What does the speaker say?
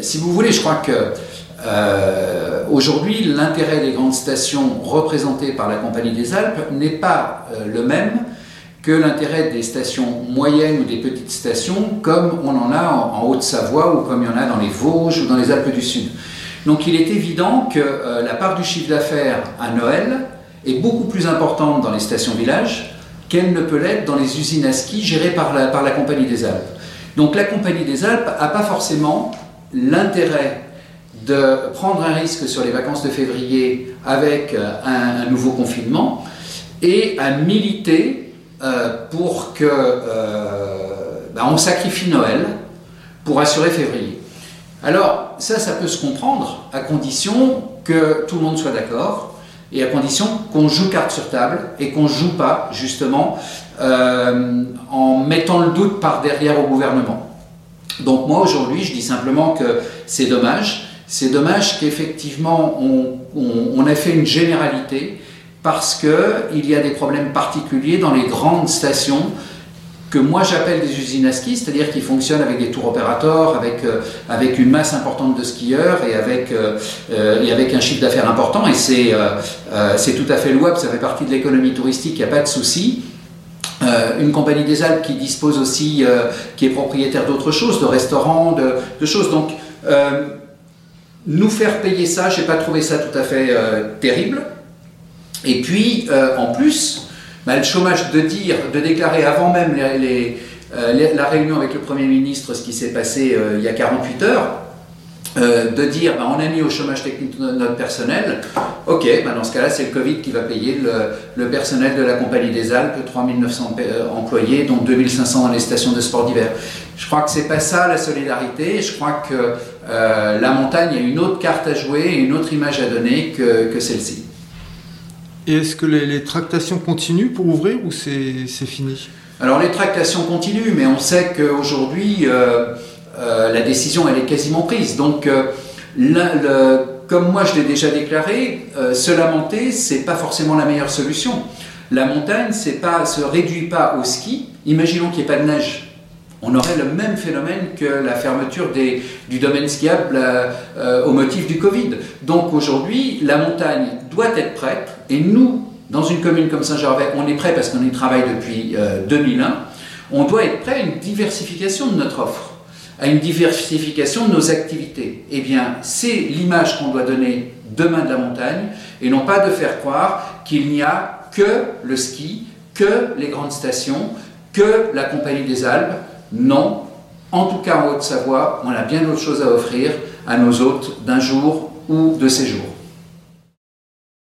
Si vous voulez, je crois que euh, aujourd'hui, l'intérêt des grandes stations représentées par la Compagnie des Alpes n'est pas euh, le même que l'intérêt des stations moyennes ou des petites stations comme on en a en, Haute-Savoie ou comme il y en a dans les Vosges ou dans les Alpes du Sud. Donc il est évident que euh, la part du chiffre d'affaires à Noël est beaucoup plus importante dans les stations-villages qu'elle ne peut l'être dans les usines à ski gérées par la, par la Compagnie des Alpes. Donc la Compagnie des Alpes n'a pas forcément l'intérêt de prendre un risque sur les vacances de février avec euh, un, nouveau confinement et à militer euh, pour que euh, ben, on sacrifie Noël pour assurer février. Alors ça, ça peut se comprendre à condition que tout le monde soit d'accord et à condition qu'on joue carte sur table et qu'on ne joue pas justement en mettant le doute par derrière au gouvernement. Donc moi aujourd'hui, je dis simplement que c'est dommage c'est dommage qu'effectivement on, ait fait une généralité parce qu'il y a des problèmes particuliers dans les grandes stations que moi j'appelle des usines à ski, c'est-à-dire qui fonctionnent avec des tours opérateurs, avec, euh, une masse importante de skieurs et avec, euh, euh, un chiffre d'affaires important. Et c'est c'est tout à fait louable, ça fait partie de l'économie touristique, il n'y a pas de souci. Une compagnie des Alpes qui dispose aussi, qui est propriétaire d'autres choses, de restaurants, de, choses. Donc, nous faire payer ça, je n'ai pas trouvé ça tout à fait euh, terrible. Et puis, euh, en plus, bah, le chômage de dire, de déclarer avant même euh, la réunion avec le Premier ministre ce qui s'est passé il y a 48 heures, de dire bah, on a mis au chômage technique notre personnel, ok, bah, dans ce cas-là, c'est le Covid qui va payer le, personnel de la Compagnie des Alpes, 3900 employés, dont 2500 dans les stations de sport d'hiver. Je crois que c'est pas ça la solidarité. Je crois que euh, la montagne a une autre carte à jouer et une autre image à donner que, celle-ci. Et est-ce que les, tractations continuent pour ouvrir ou c'est fini? Alors les tractations continuent, mais on sait qu'aujourd'hui, euh, euh, la décision elle est quasiment prise. Donc, comme moi je l'ai déjà déclaré, se lamenter, c'est pas forcément la meilleure solution. La montagne, c'est pas, se réduit pas au ski. Imaginons qu'il n'y ait pas de neige on aurait le même phénomène que la fermeture du domaine skiable euh, au motif du Covid. Donc aujourd'hui, la montagne doit être prête, et nous, dans une commune comme Saint-Gervais, on est prêt parce qu'on y travaille depuis 2001, euh, on doit être prêt à une diversification de notre offre, à une diversification de nos activités. Eh bien, c'est l'image qu'on doit donner demain de la montagne, et non pas de faire croire qu'il n'y a que le ski, que les grandes stations, que la Compagnie des Alpes, non, en tout cas en Haute-Savoie, on a bien d'autres choses à offrir à nos hôtes d'un jour ou de séjour.